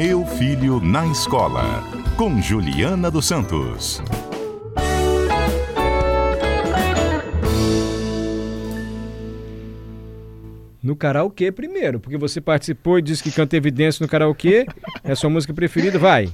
Meu Filho na Escola, com Juliana dos Santos. No karaokê primeiro, porque você participou e disse que canta evidência no karaokê. É a sua música preferida, vai.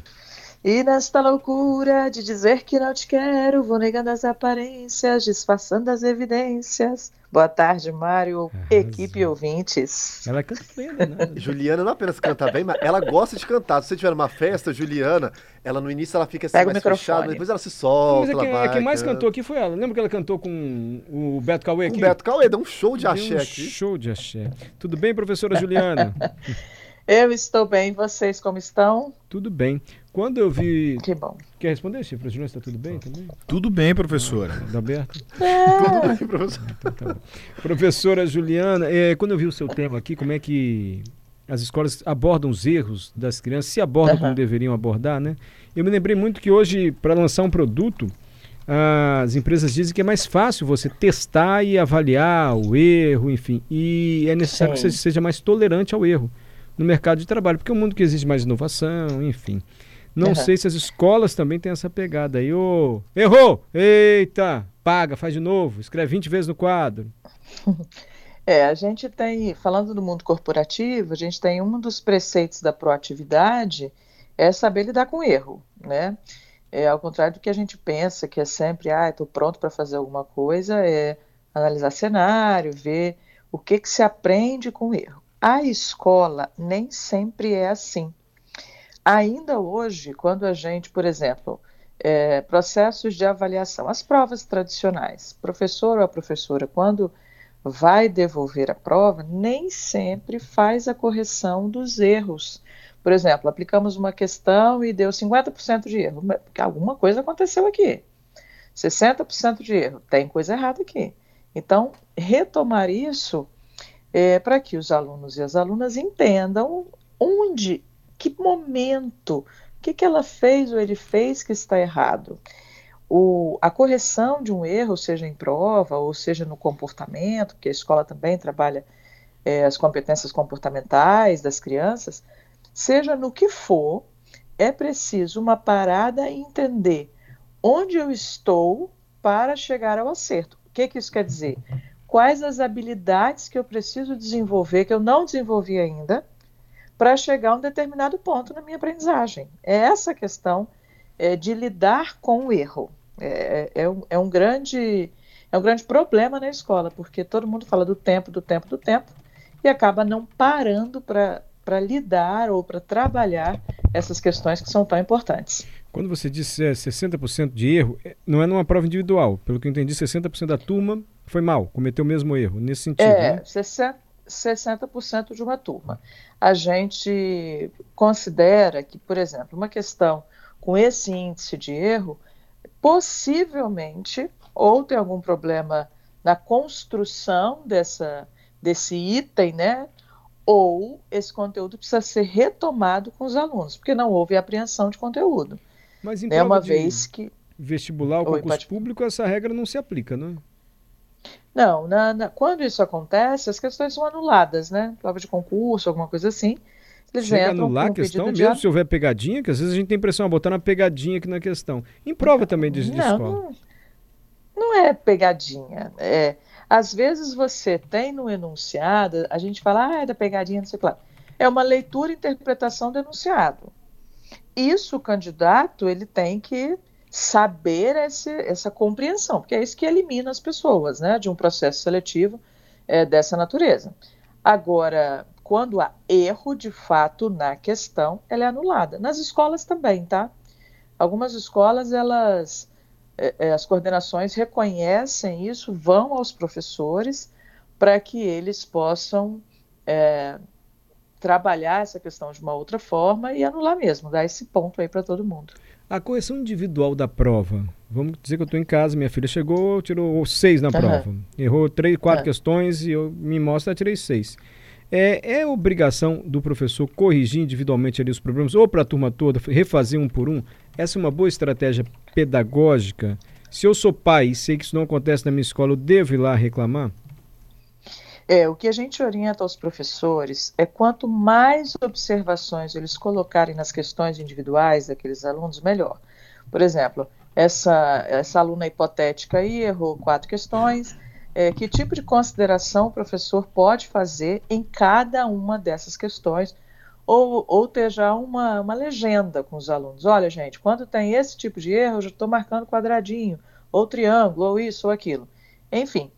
E nesta loucura de dizer que não te quero, vou negando as aparências, disfarçando as evidências. Boa tarde, Mário, equipe ouvintes. Ela canta bem, né? Juliana não apenas canta bem, mas ela gosta de cantar. Se você tiver uma festa, Juliana, ela no início ela fica assim Pega mais fechada, depois ela se solta, Mas é ela quem, vai. é quem mais canta. cantou aqui foi ela. Lembra que ela cantou com o Beto Cauê aqui? o Beto Cauê, dá um show de Deu axé um aqui. Show de axé. Tudo bem, professora Juliana? Eu estou bem, vocês como estão? tudo bem. Quando eu vi. Que bom. Quer responder, Chifre? Juliana, está tudo bem também? Tudo bem, professora. Tá aberto? Tudo bem, professor. Professora Juliana, é, quando eu vi o seu tema aqui, como é que as escolas abordam os erros das crianças, se abordam como Aham. deveriam abordar, né? Eu me lembrei muito que hoje, para lançar um produto, as empresas dizem que é mais fácil você testar e avaliar o erro, enfim. E é necessário que Sim. você seja mais tolerante ao erro no mercado de trabalho, porque é um mundo que exige mais inovação, enfim. Não Aham. sei se as escolas também têm essa pegada aí. Ô, errou! Eita! Paga, faz de novo, escreve 20 vezes no quadro. É, a gente tem, falando do mundo corporativo, a gente tem um dos preceitos da proatividade é saber lidar com erro, né? É, ao contrário do que a gente pensa, que é sempre, ah, estou pronto para fazer alguma coisa, é analisar cenário, ver o que, que se aprende com o erro. A escola nem sempre é assim. Ainda hoje, quando a gente, por exemplo, é, processos de avaliação, as provas tradicionais, professor ou a professora, quando vai devolver a prova, nem sempre faz a correção dos erros. Por exemplo, aplicamos uma questão e deu 50% de erro, porque alguma coisa aconteceu aqui. 60% de erro, tem coisa errada aqui. Então, retomar isso é, para que os alunos e as alunas entendam onde, que momento, o que, que ela fez ou ele fez que está errado. O, a correção de um erro, seja em prova ou seja no comportamento, porque a escola também trabalha é, as competências comportamentais das crianças, seja no que for, é preciso uma parada e entender onde eu estou para chegar ao acerto. O que, que isso quer dizer? Quais as habilidades que eu preciso desenvolver, que eu não desenvolvi ainda, para chegar a um determinado ponto na minha aprendizagem. É essa questão é, de lidar com o erro. É, é, um, é, um grande, é um grande problema na escola, porque todo mundo fala do tempo, do tempo, do tempo, e acaba não parando para lidar ou para trabalhar essas questões que são tão importantes. Quando você disse é, 60% de erro, é, não é numa prova individual. Pelo que eu entendi, 60% da turma foi mal, cometeu o mesmo erro, nesse sentido. É, né? 60%, 60% de uma turma. A gente considera que, por exemplo, uma questão com esse índice de erro, possivelmente ou tem algum problema na construção dessa, desse item, né? Ou esse conteúdo precisa ser retomado com os alunos, porque não houve apreensão de conteúdo. Mas em É prova uma vez que. vestibular ou Oi, concurso pode- público, essa regra não se aplica, não é? Não, na- na- quando isso acontece, as questões são anuladas, né? Prova de concurso, alguma coisa assim. Eles Chega entram anular a questão, de mesmo se houver pegadinha, que às vezes a gente tem impressão, ah, botar uma pegadinha aqui na questão. Em prova também de, de não, escola. não, não é pegadinha. É, às vezes você tem no enunciado, a gente fala, ah, é da pegadinha, não sei o que lá. É uma leitura e interpretação do enunciado. Isso o candidato ele tem que saber esse, essa compreensão, porque é isso que elimina as pessoas né, de um processo seletivo é, dessa natureza. Agora, quando há erro de fato na questão, ela é anulada. Nas escolas também, tá? Algumas escolas, elas, é, é, as coordenações reconhecem isso, vão aos professores para que eles possam é, trabalhar essa questão de uma outra forma e anular mesmo, dar esse ponto aí para todo mundo. A correção individual da prova. Vamos dizer que eu estou em casa, minha filha chegou, tirou seis na Aham. prova. Errou três, quatro É. questões e eu me mostra, tirei seis. É, é obrigação do professor corrigir individualmente ali os problemas, ou para a turma toda, refazer um por um? Essa é uma boa estratégia pedagógica? Se eu sou pai e sei que isso não acontece na minha escola, eu devo ir lá reclamar? É, o que a gente orienta aos professores é quanto mais observações eles colocarem nas questões individuais daqueles alunos, melhor. Por exemplo, essa, essa aluna hipotética aí errou quatro questões. É, que tipo de consideração o professor pode fazer em cada uma dessas questões, ou, ou ter já uma, uma legenda com os alunos. Olha, gente, quando tem esse tipo de erro, eu já estou marcando quadradinho, ou triângulo, ou isso, ou aquilo. Enfim,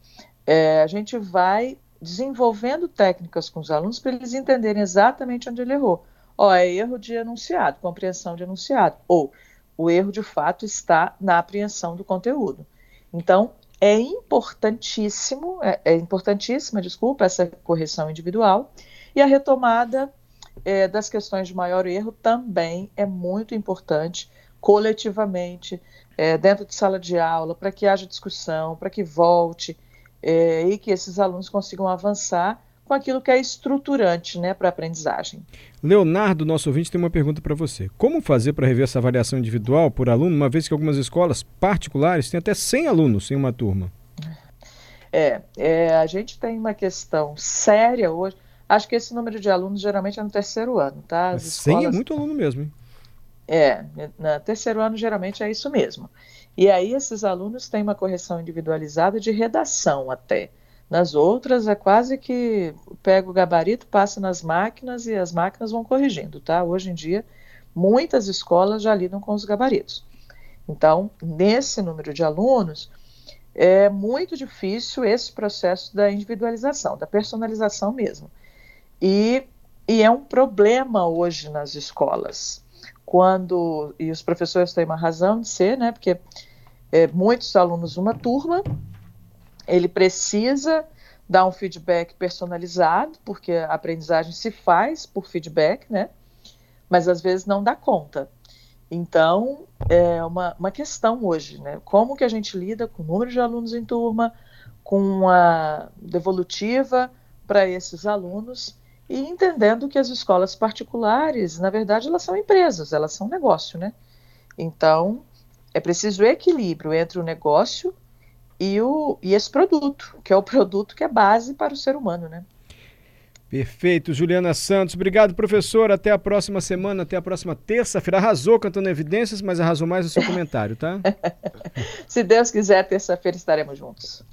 é, a gente vai desenvolvendo técnicas com os alunos para eles entenderem exatamente onde ele errou. Ó, é erro de enunciado, compreensão de enunciado, ou o erro de fato está na apreensão do conteúdo. Então, é importantíssimo, é, é importantíssima, desculpa, essa correção individual, e a retomada é, das questões de maior erro também é muito importante, coletivamente, é, dentro de sala de aula, para que haja discussão, para que volte, é, e que esses alunos consigam avançar com aquilo que é estruturante né, para a aprendizagem. Leonardo, nosso ouvinte, tem uma pergunta para você. Como fazer para rever essa avaliação individual por aluno, uma vez que algumas escolas particulares têm até 100 alunos em uma turma? É, é, a gente tem uma questão séria hoje. Acho que esse número de alunos geralmente é no terceiro ano, tá? As 100 escolas... é muito aluno mesmo, hein? É, no terceiro ano geralmente é isso mesmo. E aí esses alunos têm uma correção individualizada de redação até. Nas outras é quase que pega o gabarito, passa nas máquinas e as máquinas vão corrigindo, tá? Hoje em dia, muitas escolas já lidam com os gabaritos. Então, nesse número de alunos, é muito difícil esse processo da individualização, da personalização mesmo. E, e é um problema hoje nas escolas. Quando, e os professores têm uma razão de ser, né? Porque é, muitos alunos numa turma, ele precisa dar um feedback personalizado, porque a aprendizagem se faz por feedback, né? Mas às vezes não dá conta. Então, é uma, uma questão hoje, né? Como que a gente lida com o número de alunos em turma, com a devolutiva para esses alunos e entendendo que as escolas particulares, na verdade, elas são empresas, elas são negócio, né? Então, é preciso equilíbrio entre o negócio e, o, e esse produto, que é o produto que é base para o ser humano, né? Perfeito, Juliana Santos. Obrigado, professor. Até a próxima semana, até a próxima terça-feira. Arrasou cantando evidências, mas arrasou mais o seu comentário, tá? Se Deus quiser, terça-feira estaremos juntos.